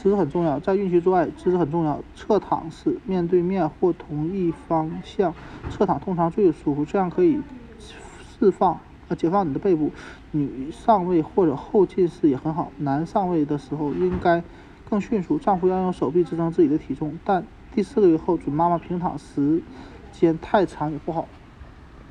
姿势很重要，在孕期做爱姿势很重要。侧躺式，面对面或同一方向侧躺通常最舒服，这样可以释放呃解放你的背部。女上位或者后进式也很好。男上位的时候应该更迅速，丈夫要。用手臂支撑自己的体重，但第四个月后准妈妈平躺时间太长也不好。